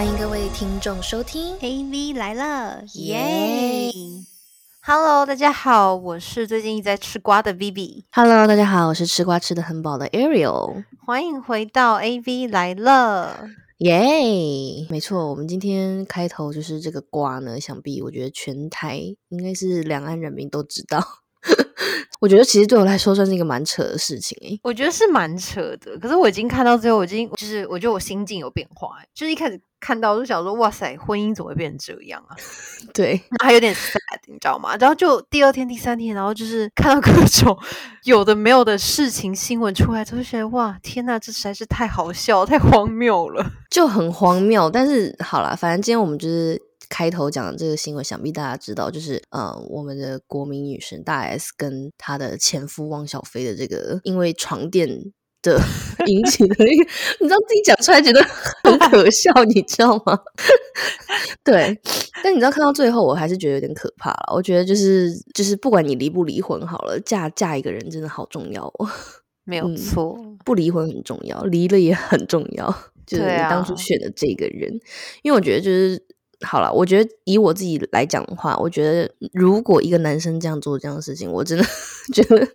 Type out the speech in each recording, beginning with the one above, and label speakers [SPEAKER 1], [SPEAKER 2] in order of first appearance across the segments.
[SPEAKER 1] 欢迎各位听众收听
[SPEAKER 2] AV 来了，
[SPEAKER 1] 耶
[SPEAKER 2] 耶！Hello，大家好，我是最近一直在吃瓜的
[SPEAKER 1] Vivi，！Hello，大家好，我是吃瓜吃的很饱的 Ariel。
[SPEAKER 2] 欢迎回到 AV 来了。
[SPEAKER 1] 耶没错，我们今天开头就是这个瓜呢，想必我觉得全台应该是两岸人民都知道。我觉得其实对我来说算是一个蛮扯的事情诶、
[SPEAKER 2] 我觉得是蛮扯的，可是我已经看到最后，我已经就是我觉得我心境有变化，就是一开始看到就想说，哇塞，婚姻怎么会变成这样啊？
[SPEAKER 1] 对，
[SPEAKER 2] 还有点 sad，你知道吗？然后就第二天、第三天，然后就是看到各种有的没有的事情新闻出来，就觉得哇，天呐，这实在是太好笑、太荒谬了。
[SPEAKER 1] 就很荒谬。但是好了，反正今天我们就是开头讲的这个新闻，想必大家知道，就是呃，我们的国民女神大 S 跟她的前夫汪小菲的这个因为床垫的引起的一个，你知道自己讲出来觉得很可笑，你知道吗？对，但你知道看到最后，我还是觉得有点可怕了。我觉得就是就是不管你离不离婚好了，嫁嫁一个人真的好重要哦。
[SPEAKER 2] 没有
[SPEAKER 1] 嗯
[SPEAKER 2] 错，
[SPEAKER 1] 不离婚很重要，离了也很重要。就是你当初
[SPEAKER 2] 啊
[SPEAKER 1] 选的这个人，因为我觉得就是好了，我觉得以我自己来讲的话，我觉得如果一个男生这样做这样的事情，我真的 觉得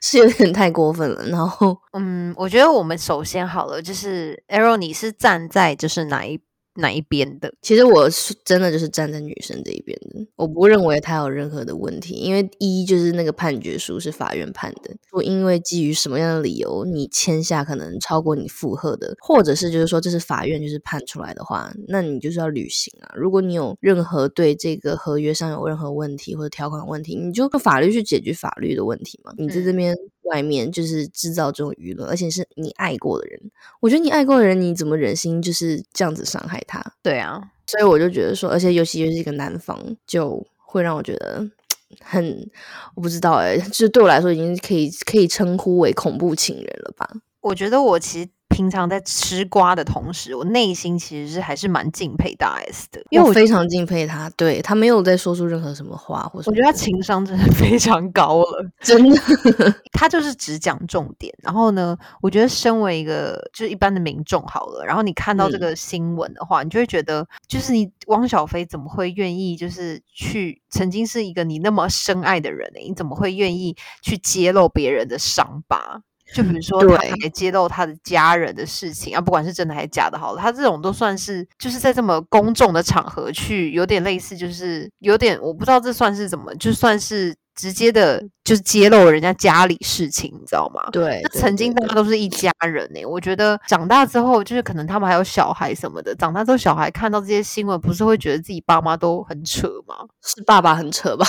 [SPEAKER 1] 是有点太过分了。然后
[SPEAKER 2] 嗯，我觉得我们首先好了，就是 Arrow，你是站在就是哪一哪一边的？
[SPEAKER 1] 其实我是真的就是站在女生这一边的，我不认为他有任何的问题，因为一就是那个判决书是法院判的，不因为基于什么样的理由你签下可能超过你负荷的，或者是就是说这是法院就是判出来的话，那你就是要履行啊。如果你有任何对这个合约上有任何问题或者条款问题，你就用法律去解决法律的问题嘛。你在这
[SPEAKER 2] 嗯
[SPEAKER 1] 边外面就是制造这种舆论，而且是你爱过的人，我觉得你爱过的人，你怎么忍心就是这样子伤害他？
[SPEAKER 2] 对啊，
[SPEAKER 1] 所以我就觉得说，而且尤其又是一个男方，就会让我觉得很，我不知道哎、就是对我来说已经可以可以称呼为恐怖情人了吧？
[SPEAKER 2] 我觉得我其实平常在吃瓜的同时，我内心其实是还是蛮敬佩大 S 的，因为我
[SPEAKER 1] 我非常敬佩他，对他没有在说出任何什么话或者，
[SPEAKER 2] 我觉得他情商真的 非常高了。
[SPEAKER 1] 真的
[SPEAKER 2] 他就是只讲重点。然后呢，我觉得身为一个就是一般的民众好了，然后你看到这
[SPEAKER 1] 嗯
[SPEAKER 2] 个新闻的话，你就会觉得，就是你汪小菲怎么会愿意就是去曾经是一个你那么深爱的人呢、你怎么会愿意去揭露别人的伤疤？就比如说，他
[SPEAKER 1] 对
[SPEAKER 2] 还揭露他的家人的事情啊，不管是真的还是假的，好了，他这种都算是就是在这么公众的场合去，有点类似，就是有点我不知道这算是怎么，就算是直接的，就是揭露人家家里事情，你知道吗？
[SPEAKER 1] 对，
[SPEAKER 2] 那曾经大家都是一家人呢、我觉得长大之后，就是可能他们还有小孩什么的，长大之后小孩看到这些新闻，不是会觉得自己爸妈都很扯吗？
[SPEAKER 1] 是爸爸很扯吧？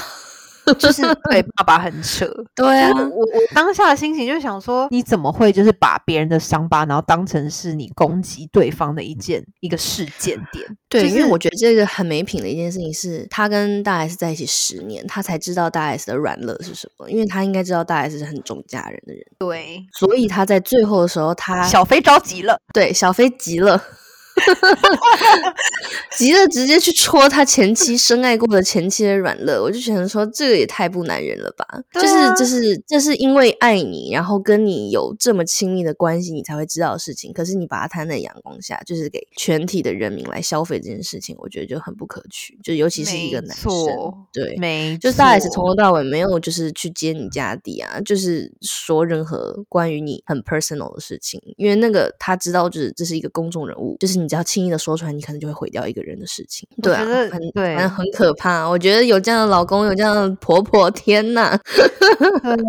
[SPEAKER 2] 就是对爸爸很扯。
[SPEAKER 1] 对啊
[SPEAKER 2] 我，我我当下的心情就想说，你怎么会就是把别人的伤疤，然后当成是你攻击对方的一件一个事件点？
[SPEAKER 1] 对，
[SPEAKER 2] 就是
[SPEAKER 1] 因为我觉得这个很没品的一件事情是，他跟大 S 在一起十年，他才知道大 S 的软肋是什么，因为他应该知道大 S 是很重家人的人，
[SPEAKER 2] 对，
[SPEAKER 1] 所以他在最后的时候，他
[SPEAKER 2] 小飞着急了。
[SPEAKER 1] 对，小飞急了，急了，直接去戳他前妻深爱过的前妻的软肋。我就觉得说，这个也太不男人了吧！就是就是这是因为爱你，然后跟你有这么亲密的关系，你才会知道的事情。可是你把它摊在阳光下，就是给全体的人民来消费这件事情，我觉得就很不可取。就尤其是一个男生，对。
[SPEAKER 2] 没
[SPEAKER 1] 就是大 S
[SPEAKER 2] 错
[SPEAKER 1] 从头到尾没有就是去揭你家底啊，就是说任何关于你很 personal 的事情，因为那个他知道就是这是一个公众人物，就是你只要轻易的说出来，你可能就会毁掉一个人的事情。对啊
[SPEAKER 2] 觉得，
[SPEAKER 1] 很
[SPEAKER 2] 对
[SPEAKER 1] 很可怕。我觉得有这样的老公，有这样的婆婆，天呐！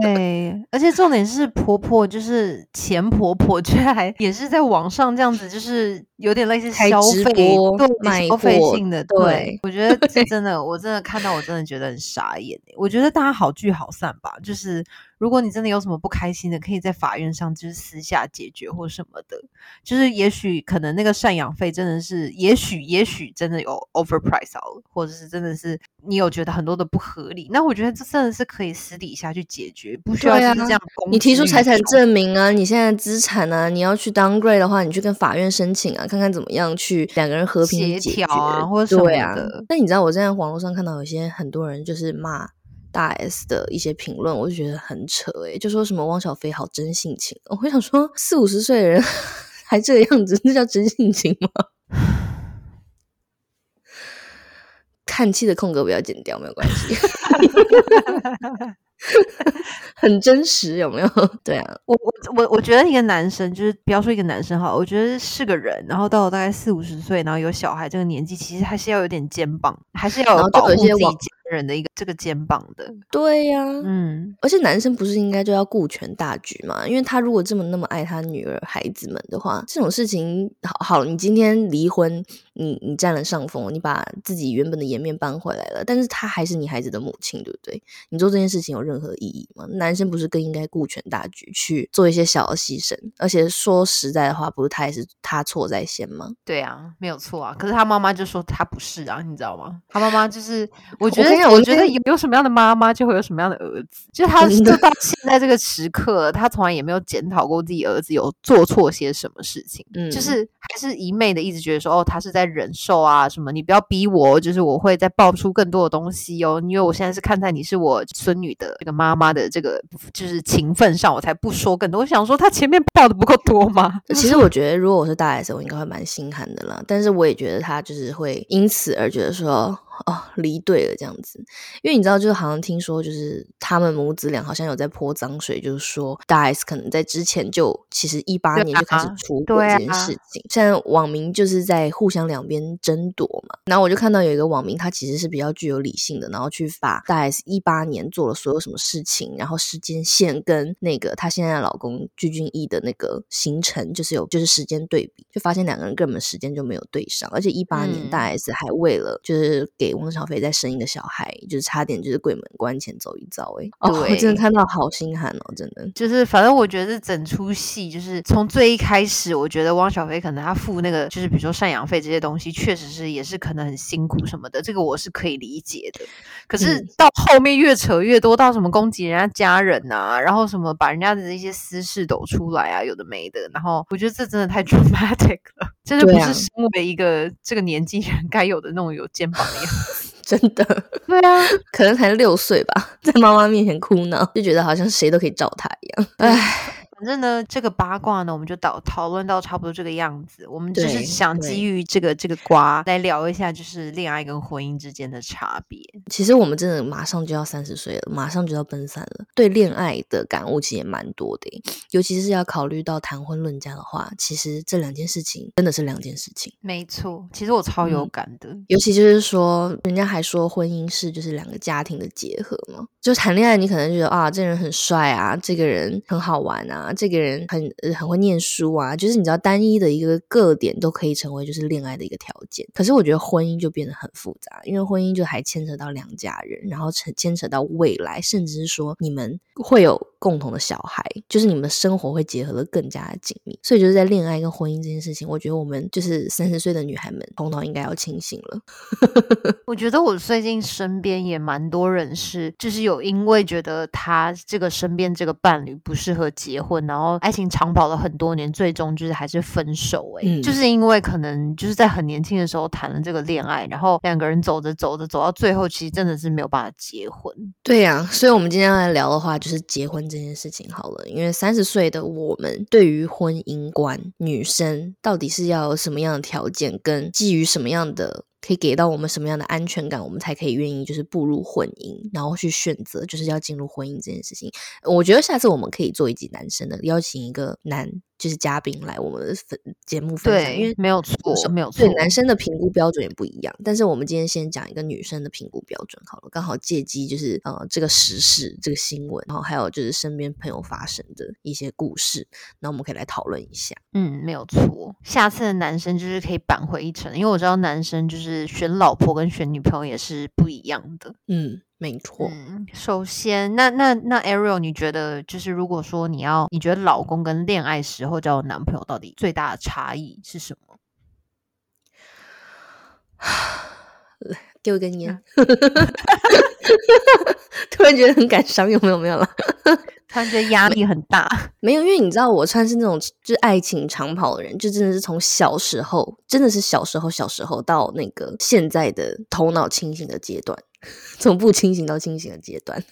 [SPEAKER 2] 对，而且重点是婆婆就是前婆婆，居然还也是在网上这样子，就是有点类似消费，
[SPEAKER 1] 播
[SPEAKER 2] 对消费性的。
[SPEAKER 1] 对
[SPEAKER 2] 对，我觉得 这真的，我真的看到，我真的觉得很傻眼欸。我觉得大家好聚好散吧，就是如果你真的有什么不开心的，可以在法院上就是私下解决或什么的。就是也许可能那个赡养费真的是，也许也许真的有 overprice 好了，或者是真的是你有觉得很多的不合理，那我觉得这真的是可以私底下去解决，不需要这样公
[SPEAKER 1] 你提出财产证明啊，你现在资产啊，你要去 downgrade 的话，你去跟法院申请啊，看看怎么样去两个人和平
[SPEAKER 2] 协
[SPEAKER 1] 解决
[SPEAKER 2] 调啊或者什么
[SPEAKER 1] 对啊
[SPEAKER 2] 的。
[SPEAKER 1] 那你知道我在网络上看到有些很多人就是骂大 S 的一些评论，我就觉得很扯诶、就说什么汪小菲好真性情，我会想说四五十岁的人 还这个样子，那叫真性情吗？叹气的空格不要剪掉，没有关系。很真实，有没有？对啊，
[SPEAKER 2] 我我我我觉得一个男生就是不要说一个男生哈，我觉得是个人，然后到了大概四五十岁，然后有小孩这个年纪，其实还是要有点肩膀，还是要有保护自己家人的一个这个肩膀的。
[SPEAKER 1] 对呀，嗯，而且男生不是应该就要顾全大局嘛？因为他如果这么那么爱他女儿孩子们的话，这种事情好好，你今天离婚，你你占了上风，你把自己原本的颜面搬回来了，但是他还是你孩子的母亲，对不对？你做这件事情有任何意义吗？男生不是更应该顾全大局，去做一些小的牺牲？而且说实在的话，不是他也是他错在先吗？
[SPEAKER 2] 对啊，没有错啊。可是他妈妈就说他不是啊，你知道吗？他妈妈就是，我觉得，我觉得有有什么样的妈妈，就会有什么样的儿子。就他就到现在这个时刻，他从来也没有检讨过自己儿子有做错些什么事情。嗯，就是还是一昧的一直觉得说，哦，他是在忍受啊什么？你不要逼我，就是我会再爆出更多的东西哦，因为我现在是看在你是我孙女的这个妈妈的这个就是情分上，我才不说更多。我想说，他前面爆的不够多吗？
[SPEAKER 1] 其实我觉得，如果我是大 S，我应该会蛮心寒的啦。但是我也觉得他就是会因此而觉得说。哦，离队了这样子，因为你知道，就是好像听说，就是他们母子俩好像有在泼脏水，就是说大 S 可能在之前就其实一八年就开始出轨这件事情。现在网民就是在互相两边争夺嘛。然后我就看到有一个网民，他其实是比较具有理性的，然后去把大 S 一八年做了所有什么事情，然后时间线跟那个她现在的老公具俊晔的那个行程，就是有就是时间对比，就发现两个人根本时间就没有对上，而且一八年大 S 还为了就是给。给汪小菲再生一个小孩，就是差点就是鬼门关前走一遭哎！哦，我 真的看到好心寒哦，真的
[SPEAKER 2] 就是，反正我觉得整出戏就是从最一开始，我觉得汪小菲可能他付那个就是比如说赡养费这些东西，确实是也是可能很辛苦什么的，这个我是可以理解的。可是到后面越扯越多，到什么攻击人家家人啊，然后什么把人家的一些私事抖出来啊，有的没的，然后我觉得这真的太 dramatic 了，真的不是身为一个这个年纪人该有的那种有肩膀的样子。
[SPEAKER 1] 真的，
[SPEAKER 2] 对啊，
[SPEAKER 1] 可能才六岁吧，在妈妈面前哭闹，就觉得好像谁都可以照他一样，唉。
[SPEAKER 2] 反正呢，这个八卦呢，我们就讨讨论到差不多这个样子。我们就是想基于这个这个瓜来聊一下，就是恋爱跟婚姻之间的差别。
[SPEAKER 1] 其实我们真的马上就要三十岁了，马上就要奔三了，对恋爱的感悟其实也蛮多的。尤其是要考虑到谈婚论嫁的话，其实这两件事情真的是两件事情。
[SPEAKER 2] 没错，其实我超有感的。
[SPEAKER 1] 尤其就是说，人家还说婚姻是就是两个家庭的结合嘛。就谈恋爱，你可能觉得啊，这人很帅啊，这个人很好玩啊。这个人很很会念书啊，就是你知道，单一的一个个点都可以成为就是恋爱的一个条件。可是我觉得婚姻就变得很复杂，因为婚姻就还牵扯到两家人，然后牵扯到未来，甚至是说你们会有。共同的小孩，就是你们的生活会结合的更加的紧密，所以就是在恋爱跟婚姻这件事情，我觉得我们就是三十岁的女孩们头脑应该要清醒了。
[SPEAKER 2] 我觉得我最近身边也蛮多人是，就是有因为觉得他这个身边这个伴侣不适合结婚，然后爱情长跑了很多年，最终就是还是分手。哎，就是因为可能就是在很年轻的时候谈了这个恋爱，然后两个人走着走着走到最后，其实真的是没有办法结婚。
[SPEAKER 1] 对呀，所以我们今天要来聊的话，就是结婚。这这件事情好了，因为三十岁的我们对于婚姻观，女生到底是要什么样的条件，跟基于什么样的可以给到我们什么样的安全感，我们才可以愿意就是步入婚姻，然后去选择就是要进入婚姻这件事情。我觉得下次我们可以做一集男生的，邀请一个男。就是嘉宾来我们的分节目分享，因为
[SPEAKER 2] 没有错，没有错。
[SPEAKER 1] 对男生的评估标准也不一样，但是我们今天先讲一个女生的评估标准好了，刚好借机就是呃这个时事这个新闻，然后还有就是身边朋友发生的一些故事，那我们可以来讨论一下。
[SPEAKER 2] 嗯，没有错。下次的男生就是可以扳回一城，因为我知道男生就是选老婆跟选女朋友也是不一样的。
[SPEAKER 1] 嗯。没错，
[SPEAKER 2] 首先，那那那 Ariel，你觉得就是如果说你要，你觉得老公跟恋爱时候交男朋友到底最大的差异是什么？
[SPEAKER 1] 给我根烟，突然觉得很感伤，有没有？没有了，
[SPEAKER 2] 突然觉得压力很大。
[SPEAKER 1] 没有，因为你知道，我算是那种就是爱情长跑的人，就真的是从小时候，真的是小时候，小时候到那个现在的头脑清醒的阶段。从不清醒到清醒的阶段，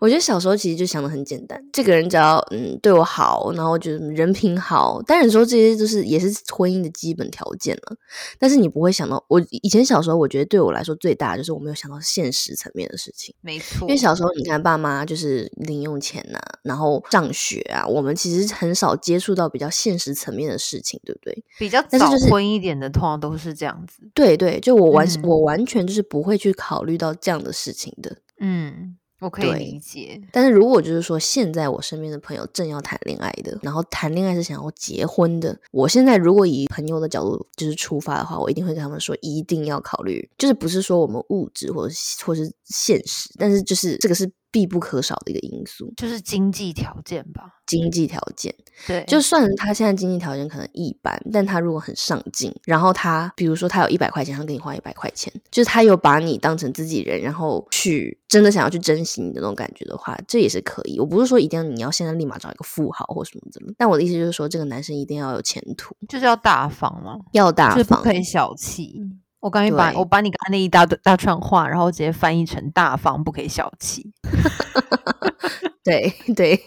[SPEAKER 1] 我觉得小时候其实就想的很简单，这个人只要嗯对我好，然后觉得人品好，当然说这些就是也是婚姻的基本条件了。但是你不会想到，我以前小时候，我觉得对我来说最大的就是我没有想到现实层面的事情。
[SPEAKER 2] 没错，
[SPEAKER 1] 因为小时候你看爸妈就是零用钱呐、然后上学啊，我们其实很少接触到比较现实层面的事情，对不对？
[SPEAKER 2] 比较早婚一点的，通常都是这样子。
[SPEAKER 1] 对对，就我完、
[SPEAKER 2] 嗯
[SPEAKER 1] 我完全就是不会去考虑到这样的事情的。
[SPEAKER 2] 嗯，我可以理解。
[SPEAKER 1] 但是如果就是说，现在我身边的朋友正要谈恋爱的，然后谈恋爱是想要结婚的，我现在如果以朋友的角度就是出发的话，我一定会跟他们说，一定要考虑，就是不是说我们物质或者或是现实，但是就是这个是必不可少的一个因素，
[SPEAKER 2] 就是经济条件吧。
[SPEAKER 1] 经济条件。
[SPEAKER 2] 对，
[SPEAKER 1] 就算他现在经济条件可能一般，但他如果很上进，然后他比如说他有一百块钱，他给你花一百块钱，就是他有把你当成自己人，然后去真的想要去珍惜你的那种感觉的话，这也是可以。我不是说一定要你要现在立马找一个富豪或什么的，但我的意思就是说，这个男生一定要有前途，
[SPEAKER 2] 就是要大方嘛，
[SPEAKER 1] 要大方
[SPEAKER 2] 就是不。可以小气。我刚才把我把你刚才那一大段大串话，然后直接翻译成大方，不可以小气。
[SPEAKER 1] 对对，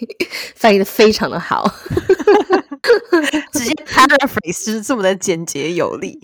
[SPEAKER 1] 翻译的非常的好。
[SPEAKER 2] 直接 paraphrase 就是这么的简洁有力。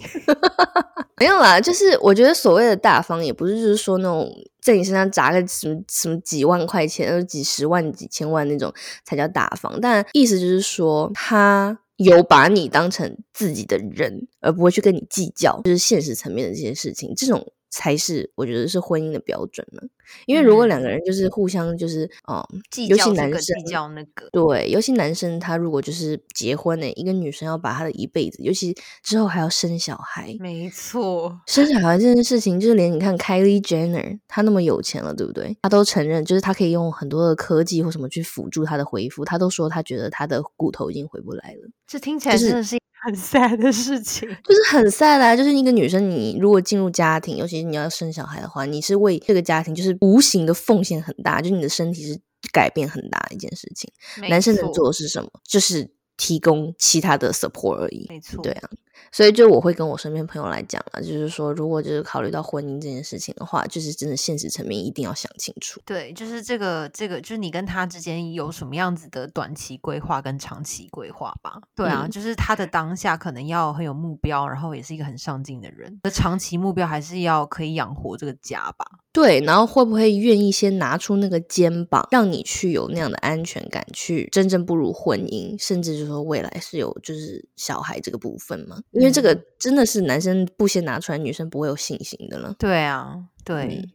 [SPEAKER 1] 没有啦，就是我觉得所谓的大方，也不是就是说那种在你身上砸个什么什么几万块钱、呃几十万、几千万那种才叫大方。但意思就是说，他有把你当成自己的人，而不会去跟你计较，就是现实层面的这些事情，这种才是我觉得是婚姻的标准呢。因为如果两个人就是互相就是嗯，
[SPEAKER 2] 计
[SPEAKER 1] 尤其男生
[SPEAKER 2] 计较那个，
[SPEAKER 1] 对，尤其男生他如果就是结婚呢，一个女生要把他的一辈子，尤其之后还要生小孩，
[SPEAKER 2] 没错，
[SPEAKER 1] 生小孩这件事情，就是连你看 Kylie Jenner，她那么有钱了，对不对？她都承认，就是她可以用很多的科技或什么去辅助她的恢复。她都说她觉得她的骨头已经回不来了，
[SPEAKER 2] 这听起来真的是很 sad 的事情。
[SPEAKER 1] 就是很 sad 啊。就是一个女生，你如果进入家庭，尤其是你要生小孩的话，你是为这个家庭就是无形的奉献很大，就是你的身体是改变很大的一件事情。男生能做的是什么？就是提供其他的 support 而已。
[SPEAKER 2] 没错，
[SPEAKER 1] 对啊，所以就我会跟我身边朋友来讲啊，就是说，如果就是考虑到婚姻这件事情的话，就是真的现实层面一定要想清楚。
[SPEAKER 2] 对，就是这个这个，就是你跟他之间有什么样子的短期规划跟长期规划吧？对啊，
[SPEAKER 1] 嗯
[SPEAKER 2] 就是他的当下可能要很有目标，然后也是一个很上进的人。而长期目标还是要可以养活这个家吧？
[SPEAKER 1] 对，然后会不会愿意先拿出那个肩膀，让你去有那样的安全感，去真正步入婚姻，甚至就是说未来是有就是小孩这个部分嘛？因为这个
[SPEAKER 2] 嗯
[SPEAKER 1] 真的是男生不先拿出来，女生不会有信心的了。
[SPEAKER 2] 对啊，对，
[SPEAKER 1] 嗯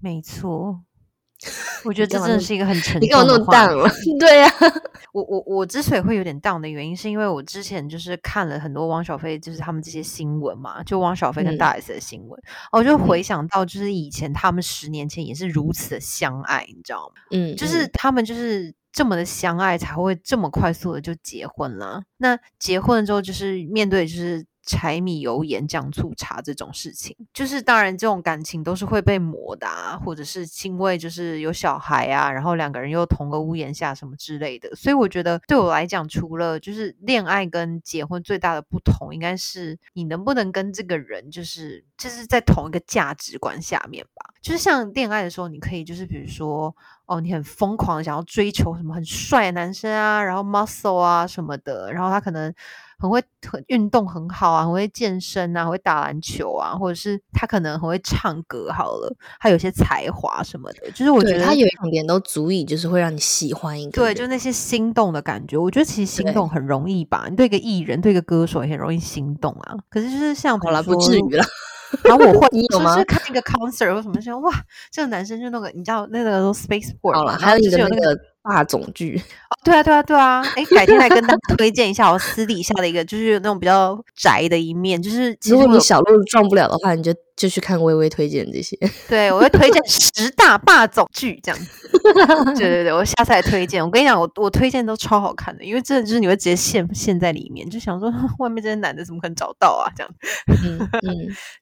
[SPEAKER 2] 没错。我觉得这真的是一个很 沉重的话题
[SPEAKER 1] 么淡了？对呀、
[SPEAKER 2] 我我我之所以会有点 down 的原因，是因为我之前就是看了很多汪小菲，就是他们这些新闻嘛，就汪小菲跟
[SPEAKER 1] 嗯
[SPEAKER 2] 大 S 的新闻，我就回想到，就是以前他们十年前也是如此的相爱，你知道吗？
[SPEAKER 1] 嗯，
[SPEAKER 2] 就是
[SPEAKER 1] 嗯
[SPEAKER 2] 他们就是这么的相爱，才会这么快速的就结婚了。那结婚了之后，就是面对就是柴米油盐酱醋茶这种事情，就是当然这种感情都是会被磨的啊，或者是因为就是有小孩啊，然后两个人又同个屋檐下什么之类的。所以我觉得对我来讲，除了就是恋爱跟结婚最大的不同，应该是你能不能跟这个人就是就是在同一个价值观下面吧。就是像恋爱的时候，你可以就是比如说。哦，你很疯狂想要追求什么很帅的男生啊，然后 muscle 啊什么的，然后他可能很会很运动很好啊，很会健身啊，很会打篮球啊，或者是他可能很会唱歌好了，他有些才华什么的，就是我觉得
[SPEAKER 1] 他有一点都足以，就是会让你喜欢一个
[SPEAKER 2] 对，就那些心动的感觉，我觉得其实心动很容易吧，你对一个艺人、对一个歌手也很容易心动啊。可是就是像比
[SPEAKER 1] 好
[SPEAKER 2] 了，
[SPEAKER 1] 不至于啦。
[SPEAKER 2] 然后我会
[SPEAKER 1] 你有吗
[SPEAKER 2] 就是看一个 concert 或什么，就想哇，这个男生就那个你知道那个 spaceport
[SPEAKER 1] 好了，还有
[SPEAKER 2] 就是有那个
[SPEAKER 1] 的那个大总剧，
[SPEAKER 2] 对啊，对啊，对啊！哎，改天来跟大家 推荐一下我私底下的一个，就是那种比较宅的一面，就是其实
[SPEAKER 1] 如果你小鹿撞不了的话，你就就去看微微推荐这些。
[SPEAKER 2] 对我会推荐十大霸总剧这样子。对对对，我下次来推荐。我跟你讲，我我推荐都超好看的，因为真的就是你会直接陷陷在里面，就想说 外面这些男的怎么可能找到啊？这样
[SPEAKER 1] 嗯嗯，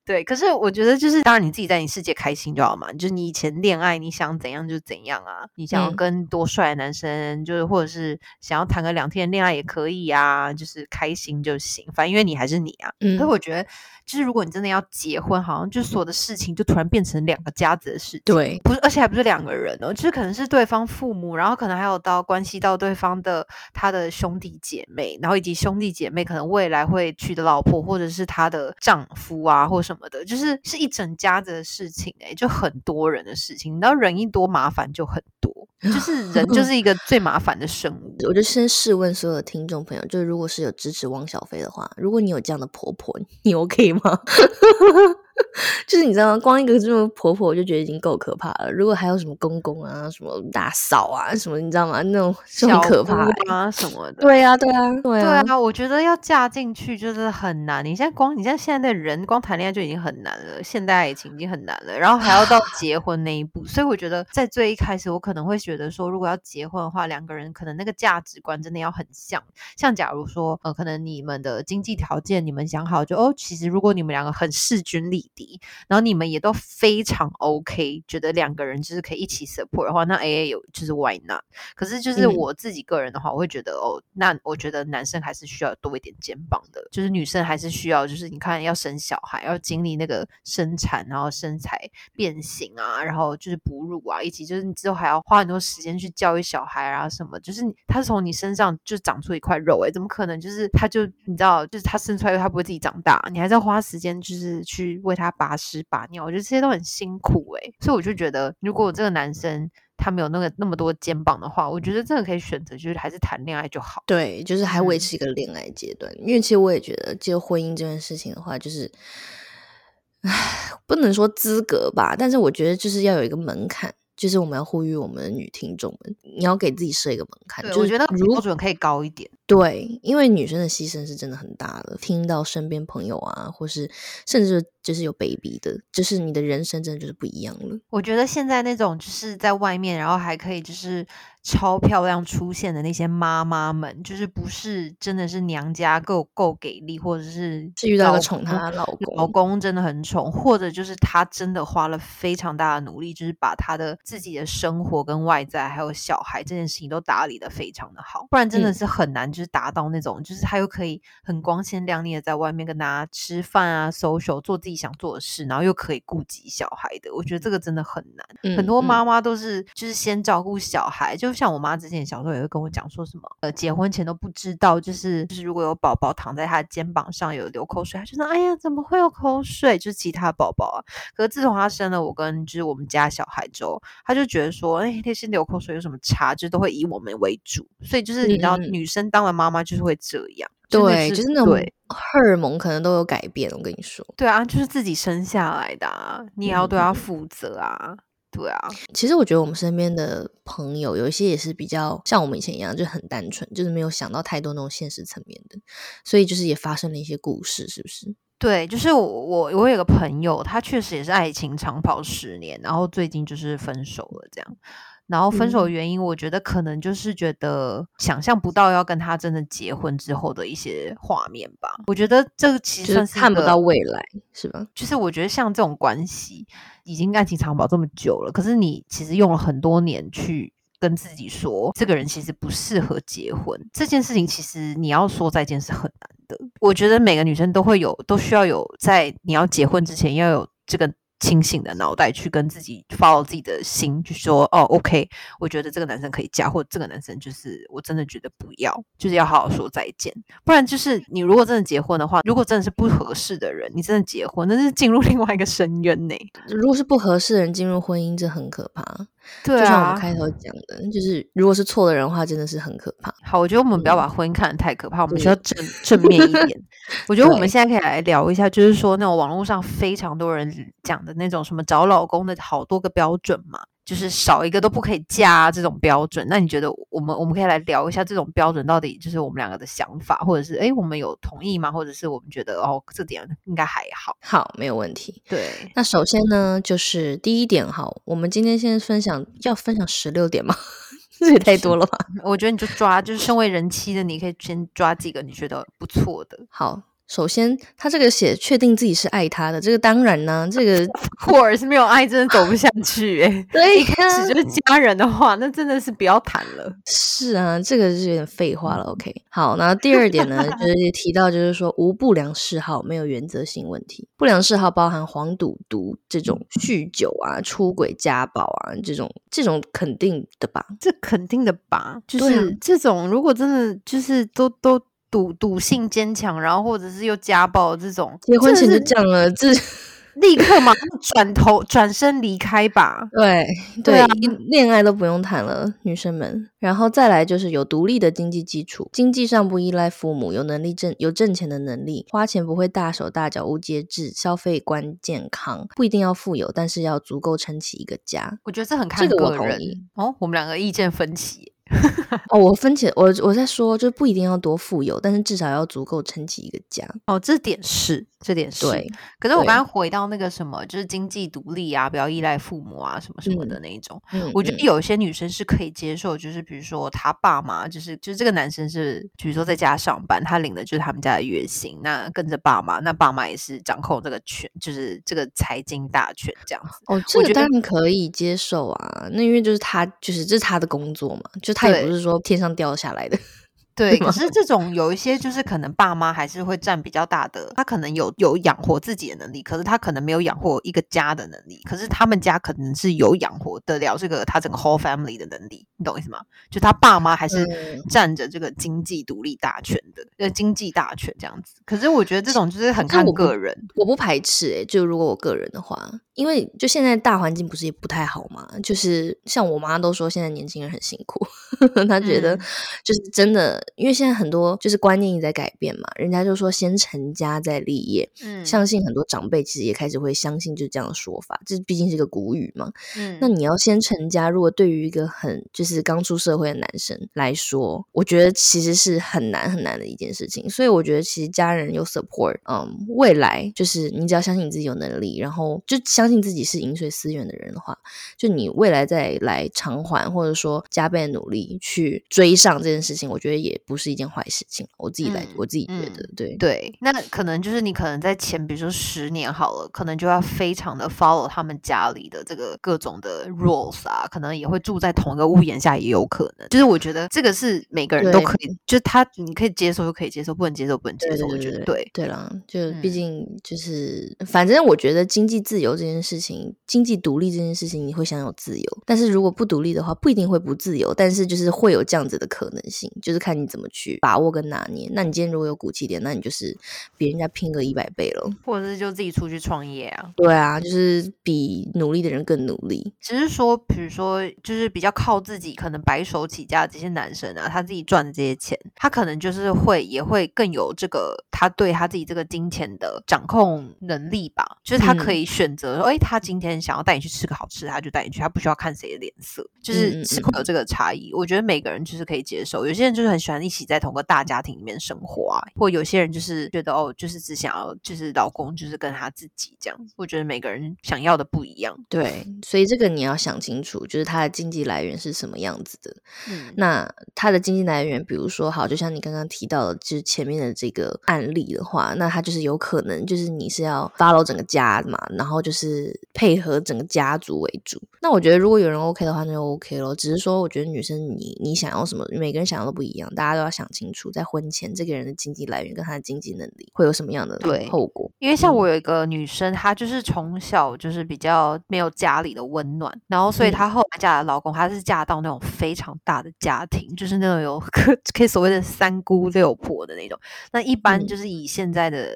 [SPEAKER 2] 对。可是我觉得就是当然你自己在你世界开心就好嘛，就是你以前恋爱你想怎样就怎样啊，你想要
[SPEAKER 1] 嗯
[SPEAKER 2] 跟多帅的男生，就是或者是想要谈个两天的恋爱也可以啊，就是开心就行，反正因为你还是你啊。
[SPEAKER 1] 嗯
[SPEAKER 2] 可是我觉得就是如果你真的要结婚，好像就所有的事情就突然变成两个家子的事情，
[SPEAKER 1] 对。
[SPEAKER 2] 不是，而且还不是两个人哦，就是可能是对方父母，然后可能还有到关系到对方的他的兄弟姐妹，然后以及兄弟姐妹可能未来会娶的老婆或者是他的丈夫啊或什么的，就是是一整家子的事情哎、就很多人的事情，你知道人一多麻烦就很多，就是 人就是一个最麻烦的生物。
[SPEAKER 1] 我就先试问所有的听众朋友，就是如果是有支持汪小菲的话，如果你有这样的婆婆，你 OK 吗？就是你知道吗？光一个这么婆婆，我就觉得已经够可怕了。如果还有什么公公啊、什么大嫂啊、什么，你知道吗？那种是很可怕、欸。
[SPEAKER 2] 啊什么的，
[SPEAKER 1] 对啊，对啊，对
[SPEAKER 2] 对
[SPEAKER 1] 啊，
[SPEAKER 2] 啊，我觉得要嫁进去就是很难。你现在光你现在现在的人光谈恋爱就已经很难了，现代爱情已经很难了，然后还要到 结婚那一步。所以我觉得在最一开始，我可能会觉得说，如果要结婚的话，两个人可能那个价值观真的要很像。像假如说，呃，可能你们的经济条件你们想好就哦，其实如果你们两个很势均力敌，然后你们也都非常 OK，觉得两个人就是可以一起 support 的话，那 AA 有就是 Why not？可是就是
[SPEAKER 1] 嗯
[SPEAKER 2] 我自己个人的话，我会觉得哦，那我觉得男生还是需要多一点肩膀的，就是女生还是需要，就是你看要生小孩，要经历那个生产，然后身材变形啊，然后就是哺乳啊，以及就是你之后还要花很多时间去教育小孩啊什么，就是他是从你身上就长出一块肉、欸，怎么可能就是他就你知道，就是他生出来他不会自己长大，你还是要花时间就是去为他拔屎把尿，我觉得这些都很辛苦诶、所以我就觉得如果这个男生。他没有那个那么多肩膀的话，我觉得真的可以选择，就是还是谈恋爱就好。
[SPEAKER 1] 对，就是还维
[SPEAKER 2] 嗯
[SPEAKER 1] 持一个恋爱阶段。因为其实我也觉得，就婚姻这件事情的话，就是，唉，不能说资格吧，但是我觉得就是要有一个门槛。就是我们要呼吁我们的女听众们，你要给自己设一个门槛。
[SPEAKER 2] 对，
[SPEAKER 1] 就是
[SPEAKER 2] 我觉得标准可以高一点。
[SPEAKER 1] 对，因为女生的牺牲是真的很大的。听到身边朋友啊，或是甚至就是有 baby 的，就是你的人生真的就是不一样了。
[SPEAKER 2] 我觉得现在那种就是在外面，然后还可以就是超漂亮出现的那些妈妈们，就是不是真的是娘家够够给力，或者是
[SPEAKER 1] 是遇到个宠她的老公，
[SPEAKER 2] 老公真的很宠，或者就是她真的花了非常大的努力，就是把她的自己的生活跟外在还有小孩这件事情都打理的非常的好，不然真的
[SPEAKER 1] 嗯
[SPEAKER 2] 是很难就是达到那种，就是他又可以很光鲜亮丽的在外面跟大家吃饭啊、social 做自己想做的事，然后又可以顾及小孩的，我觉得这个真的很难。很多妈妈都是就是先照顾小孩，就像我妈之前小时候也会跟我讲说什么，呃，结婚前都不知道，就是就是如果有宝宝躺在她的肩膀上有流口水，她就说哎呀怎么会有口水？就是其他宝宝啊。可是自从她生了我跟就是我们家小孩之后，她就觉得说，哎，那些流口水有什么差？就是都会以我们为主，所以就是你知道，女生当了妈妈就是会这样，
[SPEAKER 1] 对，就是那种。荷尔蒙可能都有改变。我跟你说，
[SPEAKER 2] 对啊，就是自己生下来的啊，你也要对他负责啊。对啊，
[SPEAKER 1] 其实我觉得我们身边的朋友有一些也是比较像我们以前一样，就很单纯，就是没有想到太多那种现实层面的，所以就是也发生了一些故事，是不是？
[SPEAKER 2] 对，就是我我我有个朋友，他确实也是爱情长跑十年，然后最近就是分手了这样。然后分手原因，我觉得可能就是觉得想象不到要跟他真的结婚之后的一些画面吧。我觉得这个其实
[SPEAKER 1] 看不到未来，是吧？
[SPEAKER 2] 就是我觉得像这种关系已经爱情长跑这么久了，可是你其实用了很多年去跟自己说，这个人其实不适合结婚，这件事情其实你要说再见是很难的。我觉得每个女生都会有，都需要有在你要结婚之前要有这个。清醒的脑袋去跟自己 follow 自己的心，去说哦，OK，我觉得这个男生可以嫁，或者这个男生就是我真的觉得不要，就是要好好说再见。不然就是你如果真的结婚的话，如果真的是不合适的人，你真的结婚，那是进入另外一个深渊呢。
[SPEAKER 1] 如果是不合适的人进入婚姻，这很可怕。
[SPEAKER 2] 对
[SPEAKER 1] 就像我
[SPEAKER 2] 啊
[SPEAKER 1] 们，开头讲的，就是如果是错的人的话，真的是很可怕。
[SPEAKER 2] 好，我觉得我们不要
[SPEAKER 1] 嗯
[SPEAKER 2] 把婚姻看得太可怕，我们
[SPEAKER 1] 对
[SPEAKER 2] 需要正正面一点。我觉得我们现在可以来聊一下，就是说那种网络上非常多人讲的那种什么找老公的好多个标准嘛。就是少一个都不可以嫁、啊、这种标准，那你觉得我们我们可以来聊一下这种标准到底就是我们两个的想法，或者是诶我们有同意吗？或者是我们觉得哦这点应该还好？
[SPEAKER 1] 好，没有问题。
[SPEAKER 2] 对，
[SPEAKER 1] 那首先呢，就是第一点，哈，我们今天先分享，要分享十六点吗？这也太多了吧？
[SPEAKER 2] 我觉得你就抓，就是身为人妻的，你可以先抓几个你觉得不错的。
[SPEAKER 1] 好，首先，他这个写确定自己是爱他的，这个当然呢，这个
[SPEAKER 2] 或者是没有爱，真的走不下去哎。
[SPEAKER 1] 对，
[SPEAKER 2] 一开始就是家人的话，那真的是不要谈了。
[SPEAKER 1] 是啊，这个是有点废话了。OK，好，那第二点呢，就是提到就是说无不良嗜好，没有原则性问题。不良嗜好包含黄赌毒这种酗酒啊、出轨、家暴啊这种，这种肯定的吧？
[SPEAKER 2] 这肯定的吧？就是这种，如果真的就是都都。赌赌性坚强，然后或者是又家暴这种，
[SPEAKER 1] 结婚前就讲了，这
[SPEAKER 2] 立刻马上转头转身离开吧。
[SPEAKER 1] 对对，恋爱都不用谈了，女生们。然后再来就是有独立的经济基础，经济上不依赖父母，有能力挣有挣钱的能力，花钱不会大手大脚无节制，消费观健康，不一定要富有，但是要足够撑起一个家。
[SPEAKER 2] 我觉得这很看个人哦。我们两个意见分歧。
[SPEAKER 1] 哦，我分解我我在说，就不一定要多富有，但是至少要足够撑起一个家。
[SPEAKER 2] 哦，这点是，这点是。对。可是我刚刚回到那个什么，就是经济独立啊，不要依赖父母啊，什么什么的那一种。嗯。我觉得有些女生是可以接受，就是比如说她爸妈，就是就是这个男生是，比如说在家上班，他领的就是他们家的月薪，那跟着爸妈，那爸妈也是掌控这个权，就是这个财经大权这样子。
[SPEAKER 1] 哦，这个当然可以接受啊，那因为就是他就是这是他的工作嘛，就。他也不是说天上掉下来的。
[SPEAKER 2] 对，可是这种有一些就是可能爸妈还是会占比较大的，他可能有有养活自己的能力，可是他可能没有养活一个家的能力。可是他们家可能是有养活得了这个他整个 whole family 的能力，你懂意思吗？就他爸妈还是占着这个经济独立大权的，呃，经济大权这样子。可是我觉得这种就是很看个人，
[SPEAKER 1] 我不排斥诶，就如果我个人的话，因为就现在大环境不是也不太好嘛，就是像我妈都说现在年轻人很辛苦，她觉得就是真的。因为现在很多就是观念也在改变嘛，人家就说先成家再立业，嗯，相信很多长辈其实也开始会相信就这样的说法，这毕竟是个古语嘛，嗯，那你要先成家，如果对于一个很就是刚出社会的男生来说，我觉得其实是很难很难的一件事情，所以我觉得其实家人有 support，嗯，未来就是你只要相信你自己有能力，然后就相信自己是饮水思源的人的话，就你未来再来偿还或者说加倍努力去追上这件事情，我觉得也。不是一件坏事情，我自己来，我自己觉得，对
[SPEAKER 2] 对。那可能就是你可能在前，比如说十年好了，可能就要非常的 follow 他们家里的这个各种的 rules 啊，可能也会住在同一个屋檐下，也有可能。就是我觉得这个是每个人都可以，就是他你可以接受就可以接受，不能接受不能接受。我觉得对
[SPEAKER 1] 对了，就毕竟就是反正我觉得经济自由这件事情，经济独立这件事情，你会享有自由。但是如果不独立的话，不一定会不自由，但是就是会有这样子的可能性，就是看你。怎么去把握跟拿捏？那你今天如果有骨气点，那你就是比人家拼个一百倍了，
[SPEAKER 2] 或者是就自己出去创业啊？
[SPEAKER 1] 对啊，就是比努力的人更努力。
[SPEAKER 2] 只是说，比如说，就是比较靠自己，可能白手起家的这些男生啊，他自己赚的这些钱，他可能就是会也会更有这个他对他自己这个金钱的掌控能力吧。就是他可以选择说，哎，他今天想要带你去吃个好吃，他就带你去，他不需要看谁的脸色，就是是会有这个差异。我觉得每个人就是可以接受，有些人就是很喜欢。一起在同个大家庭里面生活啊，或有些人就是觉得哦，就是只想要就是老公就是跟他自己这样。我觉得每个人想要的不一样，
[SPEAKER 1] 对，所以这个你要想清楚，就是他的经济来源是什么样子的。嗯，那他的经济来源，比如说好，就像你刚刚提到的，就是前面的这个案例的话，那他就是有可能就是你是要 follow 整个家嘛，然后就是配合整个家族为主。那我觉得如果有人 OK 的话，那就 OK 咯。只是说，我觉得女生你你想要什么，每个人想要都不一样，大家。大家都要想清楚，在婚前这个人的经济来源跟他的经济能力会有什么样的后果。
[SPEAKER 2] 因为像我有一个女生，她就是从小就是比较没有家里的温暖，然后所以她后来嫁的老公，她是嫁到那种非常大的家庭，就是那种有 可可以所谓的三姑六婆的那种。那一般就是以现在的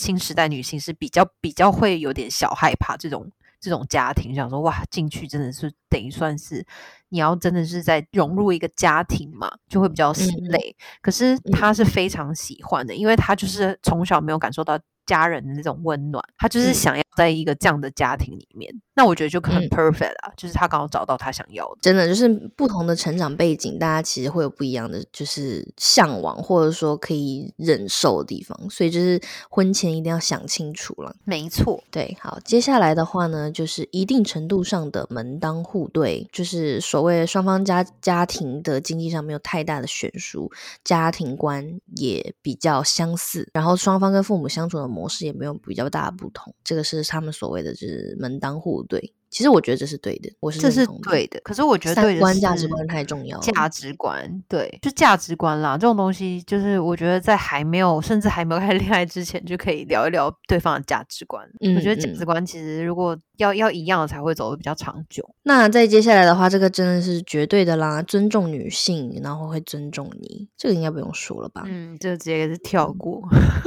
[SPEAKER 2] 新时代女性是比较比较会有点小害怕这种。这种家庭想说哇，进去真的是等于算是你要真的是在融入一个家庭嘛，就会比较心累。可是她是非常喜欢的，因为她就是从小没有感受到家人的那种温暖，她就是想要在一个这样的家庭里面。那我觉得就很
[SPEAKER 1] 嗯
[SPEAKER 2] perfect 啊，就是他刚好找到他想要的。
[SPEAKER 1] 真的就是不同的成长背景，大家其实会有不一样的就是向往，或者说可以忍受的地方，所以就是婚前一定要想清楚了。
[SPEAKER 2] 没错，
[SPEAKER 1] 对，好，接下来的话呢，就是一定程度上的门当户对，就是所谓双方家家庭的经济上没有太大的悬殊，家庭观也比较相似，然后双方跟父母相处的模式也没有比较大的不同，这个是他们所谓的就是门当户对。其实我觉得这是对的，我是
[SPEAKER 2] 这是对的。可是我觉得
[SPEAKER 1] 三
[SPEAKER 2] 对的
[SPEAKER 1] 价值观太重要
[SPEAKER 2] 价值观对，就价值观啦，这种东西就是我觉得在还没有甚至还没有开始 恋爱之前，就可以聊一聊对方的价值观。
[SPEAKER 1] 嗯
[SPEAKER 2] 我觉得价
[SPEAKER 1] 嗯
[SPEAKER 2] 值观其实如果要要一样的才会走得比较长久。
[SPEAKER 1] 那在接下来的话，这个真的是绝对的啦，尊重女性，然后会尊重你，这个应该不用说了吧？
[SPEAKER 2] 嗯，就直接是跳过。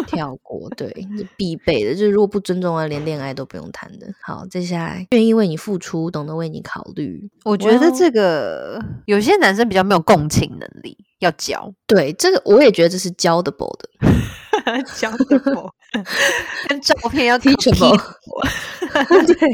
[SPEAKER 1] 跳过，对，是必备的。就是如果不尊重啊，连恋爱都不用谈的。好，接下来愿意为你付出，懂得为你考虑。
[SPEAKER 2] 我觉得这个有些男生比较没有共情能力，要教
[SPEAKER 1] 对，这个我也觉得这是教的不的。
[SPEAKER 2] 教的不 跟照片要
[SPEAKER 1] Teachable 对，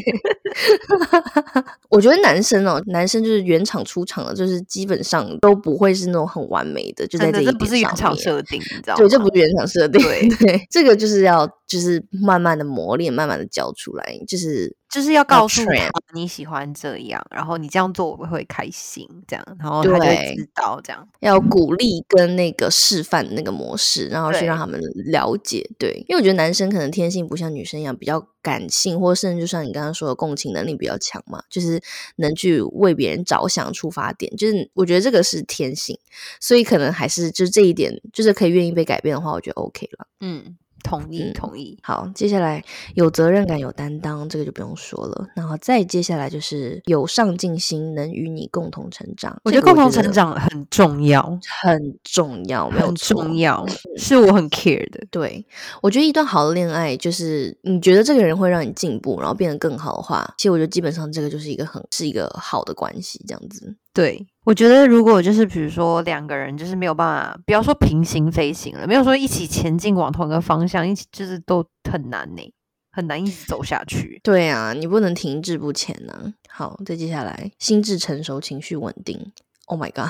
[SPEAKER 1] 我觉得男生哦，男生就是原厂出厂的，就是基本上都不会是那种很完美的，就在这
[SPEAKER 2] 不是原厂设定，你知道吗？
[SPEAKER 1] 对，这不是原厂设定。
[SPEAKER 2] 对
[SPEAKER 1] 对，这个就是要就是慢慢的磨练，慢慢的教出来，就是
[SPEAKER 2] 就是要告诉他你喜欢这样，然后你这样做我会开心，这样，然后他就知道这样。
[SPEAKER 1] 要鼓励跟那个示范那个模式，然后去让他们了解。对，因为我觉得男生可能天性不像女生一样比较感性，或甚至就像你刚刚说的共情能力比较强嘛，就是能去为别人着想出发点。就是我觉得这个是天性，所以可能还是就这一点，就是可以愿意被改变的话，我觉得 OK 了。
[SPEAKER 2] 嗯，同意
[SPEAKER 1] 嗯
[SPEAKER 2] 同意。
[SPEAKER 1] 好，接下来有责任感、有担当，这个就不用说了。然后再接下来就是有上进心，能与你共同成长。
[SPEAKER 2] 我觉得共同成长很重要，
[SPEAKER 1] 很重要，没有
[SPEAKER 2] 重要，是我很 care 的。
[SPEAKER 1] 对，我觉得一段好的恋爱，就是你觉得这个人会让你进步，然后变得更好的话，其实我觉得基本上这个就是一个很是一个好的关系，这样子。
[SPEAKER 2] 对，我觉得如果就是比如说两个人就是没有办法，不要说平行飞行了，没有说一起前进往同一个方向，一起就是都很难呢、很难一直走下去。
[SPEAKER 1] 对啊，你不能停滞不前呢、好，再接下来，心智成熟，情绪稳定。Oh my god，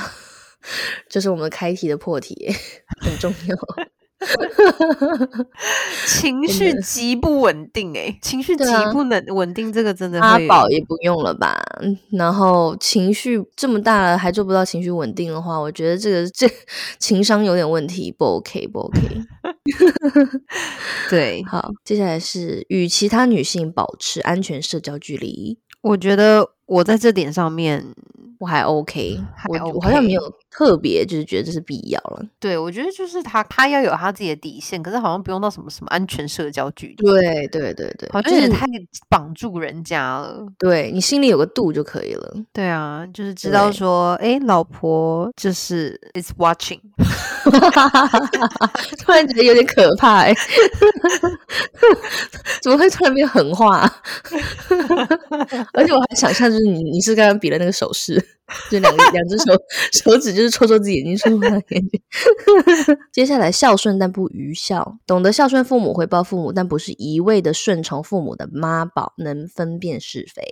[SPEAKER 1] 这是我们开题的破题，很重要。
[SPEAKER 2] 情绪极不稳定哎、情绪极不能稳定，这个真的
[SPEAKER 1] 阿
[SPEAKER 2] 会
[SPEAKER 1] 宝也不用了吧？嗯然后情绪这么大了还做不到情绪稳定的话，我觉得这个这情商有点问题，不 OK，不 OK。
[SPEAKER 2] 对。
[SPEAKER 1] 好，接下来是与其他女性保持安全社交距离，
[SPEAKER 2] 我觉得我在这点上面，
[SPEAKER 1] 我还 OK，
[SPEAKER 2] 还
[SPEAKER 1] 我我好像没有特别就是觉得这是必要了。
[SPEAKER 2] 对我觉得就是他他要有他自己的底线，可是好像不用到什么什么安全社交距离，
[SPEAKER 1] 对对对对，
[SPEAKER 2] 好像有点太绑住人家了。
[SPEAKER 1] 对你心里有个度就可以了。
[SPEAKER 2] 对啊，就是知道说，哎，老婆就是 is watching，
[SPEAKER 1] 突然觉得有点可怕哎、怎么会突然变狠话、而且我还想象就是你你是刚刚比了那个手势，就两个两只手手指就是戳戳自己眼睛，戳戳他的眼睛。接下来孝顺但不愚孝，懂得孝顺父母、回报父母，但不是一味的顺从父母的妈宝，能分辨是非。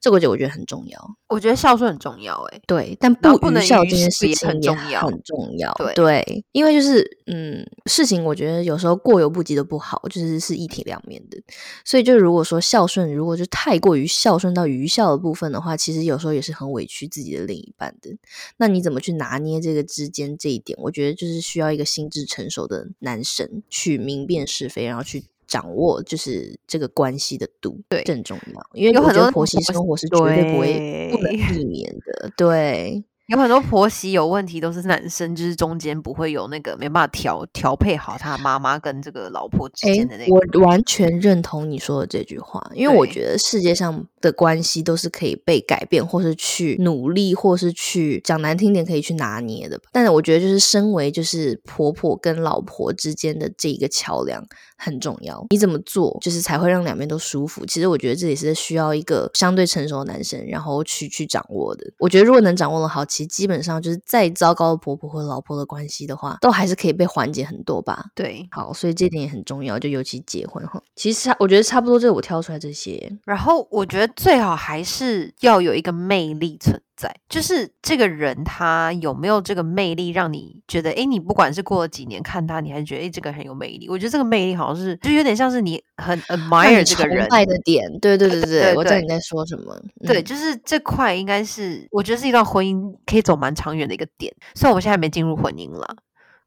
[SPEAKER 1] 这个我觉得我觉得很重要。
[SPEAKER 2] 我觉得孝顺很重要、哎
[SPEAKER 1] 对，但
[SPEAKER 2] 不
[SPEAKER 1] 愚孝
[SPEAKER 2] 愚
[SPEAKER 1] 这件事情也
[SPEAKER 2] 很重要
[SPEAKER 1] 很重要。
[SPEAKER 2] 对
[SPEAKER 1] 因为就是嗯，事情我觉得有时候过犹不及都不好，就是是一体两面的。所以就如果说孝顺，如果就太过于孝顺到愚孝的部分的话，其实有时候也是很委屈自己的另一半的。那你怎么去拿捏这个之间这一点？我觉得就是需要一个心智成熟的男生去明辨是非，然后去。掌握就是这个关系的度，
[SPEAKER 2] 对
[SPEAKER 1] 更重要，因为
[SPEAKER 2] 有很多
[SPEAKER 1] 婆媳生活是绝对不会不能避免的，对，
[SPEAKER 2] 有很多婆媳有问题，都是男生就是中间不会有那个没办法调调配好他妈妈跟这个老婆之间的那个。
[SPEAKER 1] 我完全认同你说的这句话，因为我觉得世界上的关系都是可以被改变，或是去努力，或是去讲难听点，可以去拿捏的吧。但是我觉得，就是身为就是婆婆跟老婆之间的这一个桥梁很重要。你怎么做，就是才会让两边都舒服。其实我觉得这也是需要一个相对成熟的男生，然后去去掌握的。我觉得如果能掌握的好，其其实基本上就是再糟糕的婆婆和老婆的关系的话，都还是可以被缓解很多吧。
[SPEAKER 2] 对，
[SPEAKER 1] 好，所以这点也很重要，就尤其结婚哈。其实我觉得差不多，这我挑出来这些。
[SPEAKER 2] 然后我觉得最好还是要有一个魅力存在，就是这个人他有没有这个魅力，让你觉得，哎，你不管是过了几年看他，你还觉得，哎，这个很有魅力。我觉得这个魅力好像是，就有点像是你很 admire 这个人
[SPEAKER 1] 的点。对对对对对，我知道你在说什么。
[SPEAKER 2] 对，就是这块应该是，我觉得是一段婚姻可以走蛮长远的一个点。虽然我现在没进入婚姻了。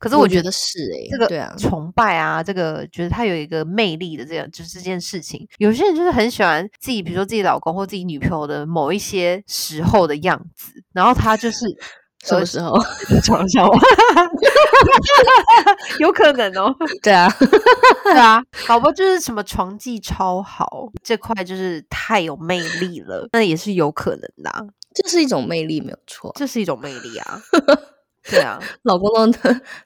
[SPEAKER 2] 可是
[SPEAKER 1] 我
[SPEAKER 2] 觉
[SPEAKER 1] 得是哎，
[SPEAKER 2] 这个
[SPEAKER 1] 对啊，
[SPEAKER 2] 崇拜啊，这个觉得他有一个魅力的这样，就是这件事情，有些人就是很喜欢自己，比如说自己老公或自己女朋友的某一些时候的样子，然后他就是
[SPEAKER 1] 什么时候
[SPEAKER 2] 床上，有可能哦，
[SPEAKER 1] 对啊，
[SPEAKER 2] 对啊，宝宝就是什么床技超好，这块就是太有魅力了，那也是有可能的，
[SPEAKER 1] 这是一种魅力，没有错，
[SPEAKER 2] 这是一种魅力啊。对啊，
[SPEAKER 1] 老公到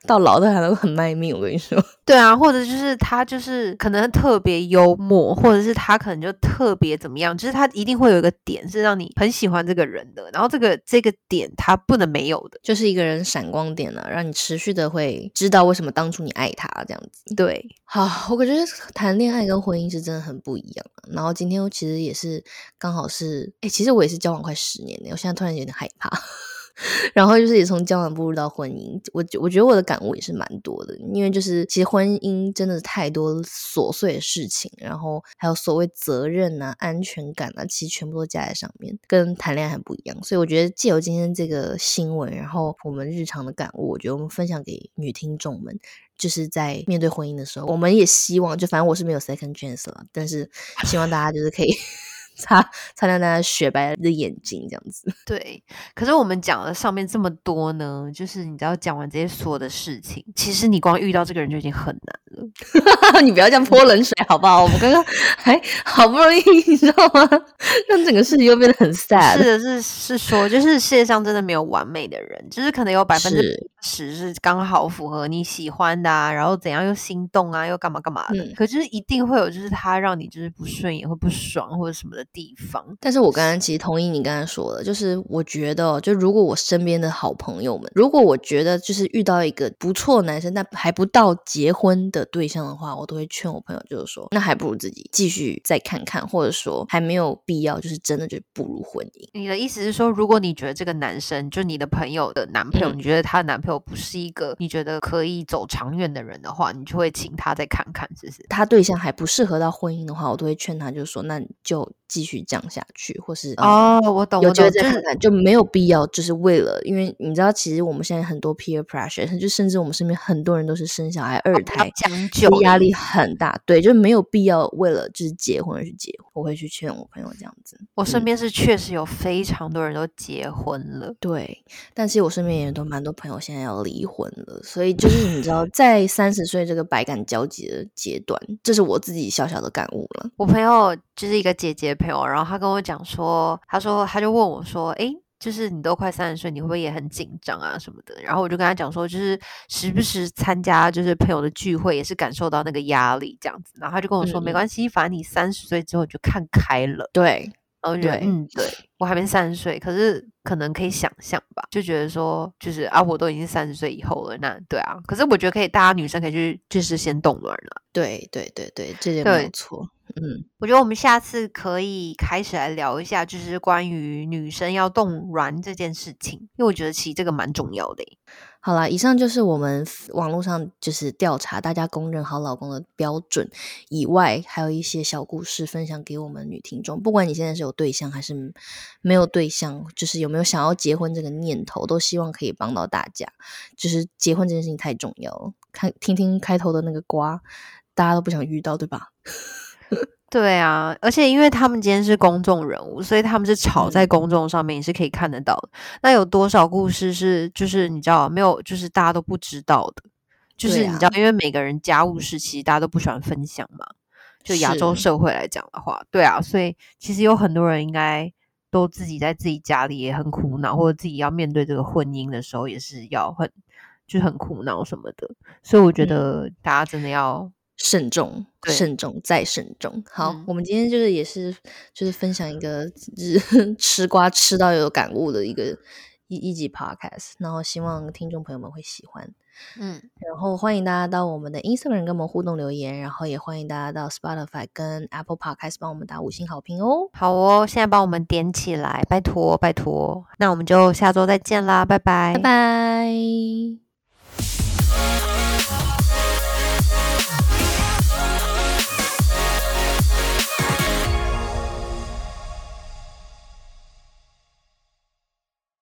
[SPEAKER 1] 到老的还能很卖命，我跟你说。
[SPEAKER 2] 对啊，或者就是他就是可能特别幽默，或者是他可能就特别怎么样，就是他一定会有一个点是让你很喜欢这个人的，然后这个这个点他不能没有的，
[SPEAKER 1] 就是一个人闪光点了，让你持续的会知道为什么当初你爱他这样子。
[SPEAKER 2] 对，
[SPEAKER 1] 好，我感觉谈恋爱跟婚姻是真的很不一样。然后今天我其实也是刚好是，哎，其实我也是交往快十年了，我现在突然有点害怕。然后就是也从交往步入到婚姻，我我觉得我的感悟也是蛮多的，因为就是其实婚姻真的太多琐碎的事情，然后还有所谓责任啊、安全感啊，其实全部都加在上面，跟谈恋爱很不一样。所以我觉得借由今天这个新闻，然后我们日常的感悟，我觉得我们分享给女听众们，就是在面对婚姻的时候，我们也希望，就反正我是没有 second chance 了，但是希望大家就是可以。擦擦亮大家雪白的眼睛，这样子。
[SPEAKER 2] 对，可是我们讲了上面这么多呢，就是你知道讲完这些所有的事情，其实你光遇到这个人就已经很难了。
[SPEAKER 1] 你不要这样泼冷水好不好？我们刚刚还好不容易，你知道吗？让整个事情又变得很 sad。
[SPEAKER 2] 是的，是是说，就是世界上真的没有完美的人，就是可能有百分之十是刚好符合你喜欢的，啊，然后怎样又心动啊，又干嘛干嘛的。可就是一定会有，就是他让你就是不顺眼，会不爽或者什么的。地方，
[SPEAKER 1] 但是我刚刚其实同意你刚才说的，就是我觉得，就如果我身边的好朋友们，如果我觉得就是遇到一个不错男生，但还不到结婚的对象的话，我都会劝我朋友，就是说，那还不如自己继续再看看，或者说还没有必要，就是真的就步入婚姻。
[SPEAKER 2] 你的意思是说，如果你觉得这个男生，就你的朋友的男朋友，你觉得他的男朋友不是一个你觉得可以走长远的人的话，你就会请他再看看，是不是？
[SPEAKER 1] 他对象还不适合到婚姻的话，我都会劝他，就是说，那就。继续降下去，或是
[SPEAKER 2] 哦，我懂，我懂，
[SPEAKER 1] 就是就没有必要，就是为了，因为你知道，其实我们现在很多 peer pressure，就甚至我们身边很多人都是生小孩二胎，
[SPEAKER 2] 将就
[SPEAKER 1] 压力很大，对，就没有必要为了就是结婚而去结婚。我会去劝我朋友这样子，
[SPEAKER 2] 我身边是确实有非常多人都结婚了，
[SPEAKER 1] 对，但其实我身边也都蛮多朋友现在要离婚了，所以就是你知道，在三十岁这个百感交集的阶段，这是我自己小小的感悟了。
[SPEAKER 2] 我朋友就是一个姐姐。朋友，然后她跟我讲说，她说她就问我说，哎，就是你都快三十岁，你会不会也很紧张啊什么的？然后我就跟他讲说，就是时不时参加就是朋友的聚会，也是感受到那个压力这样子。然后他就跟我说，没关系，反正你三十岁之后就看开了。
[SPEAKER 1] 对，
[SPEAKER 2] 然后就嗯，对我还没三十岁，可是可能可以想象吧，就觉得说，就是啊，我都已经三十岁以后了，那对啊，可是我觉得可以，大家女生可以去就是先动卵了。
[SPEAKER 1] 对对对对，这点没有错。
[SPEAKER 2] 嗯，我觉得我们下次可以开始来聊一下，就是关于女生要动卵这件事情，因为我觉得其实这个蛮重要的。
[SPEAKER 1] 好啦，以上就是我们网络上就是调查大家公认好老公的标准以外，还有一些小故事分享给我们女听众。不管你现在是有对象还是没有对象，就是有没有想要结婚这个念头，都希望可以帮到大家。就是结婚这件事情太重要了，看听听开头的那个瓜，大家都不想遇到，对吧？
[SPEAKER 2] 对啊，而且因为他们今天是公众人物，所以他们是吵在公众上面，也是可以看得到的。那有多少故事是就是你知道没有，就是大家都不知道的？就是你知道，因为每个人家务事其实大家都不喜欢分享嘛。就亚洲社会来讲的话，对啊，所以其实有很多人应该都自己在自己家里也很苦恼，或者自己要面对这个婚姻的时候也是要很就很苦恼什么的。所以我觉得大家真的要。
[SPEAKER 1] 慎重，慎重再慎重。好，我们今天就是也是就是分享一个 吃瓜吃到有感悟的一个一一集 podcast，然后希望听众朋友们会喜欢。
[SPEAKER 2] 嗯，
[SPEAKER 1] 然后欢迎大家到我们的 Instagram 跟我们互动留言，然后也欢迎大家到 Spotify 跟 Apple Podcast 帮我们打五星好评哦。
[SPEAKER 2] 好哦，现在帮我们点起来，拜托拜托。那我们就下周再见啦，拜拜，
[SPEAKER 1] 拜拜。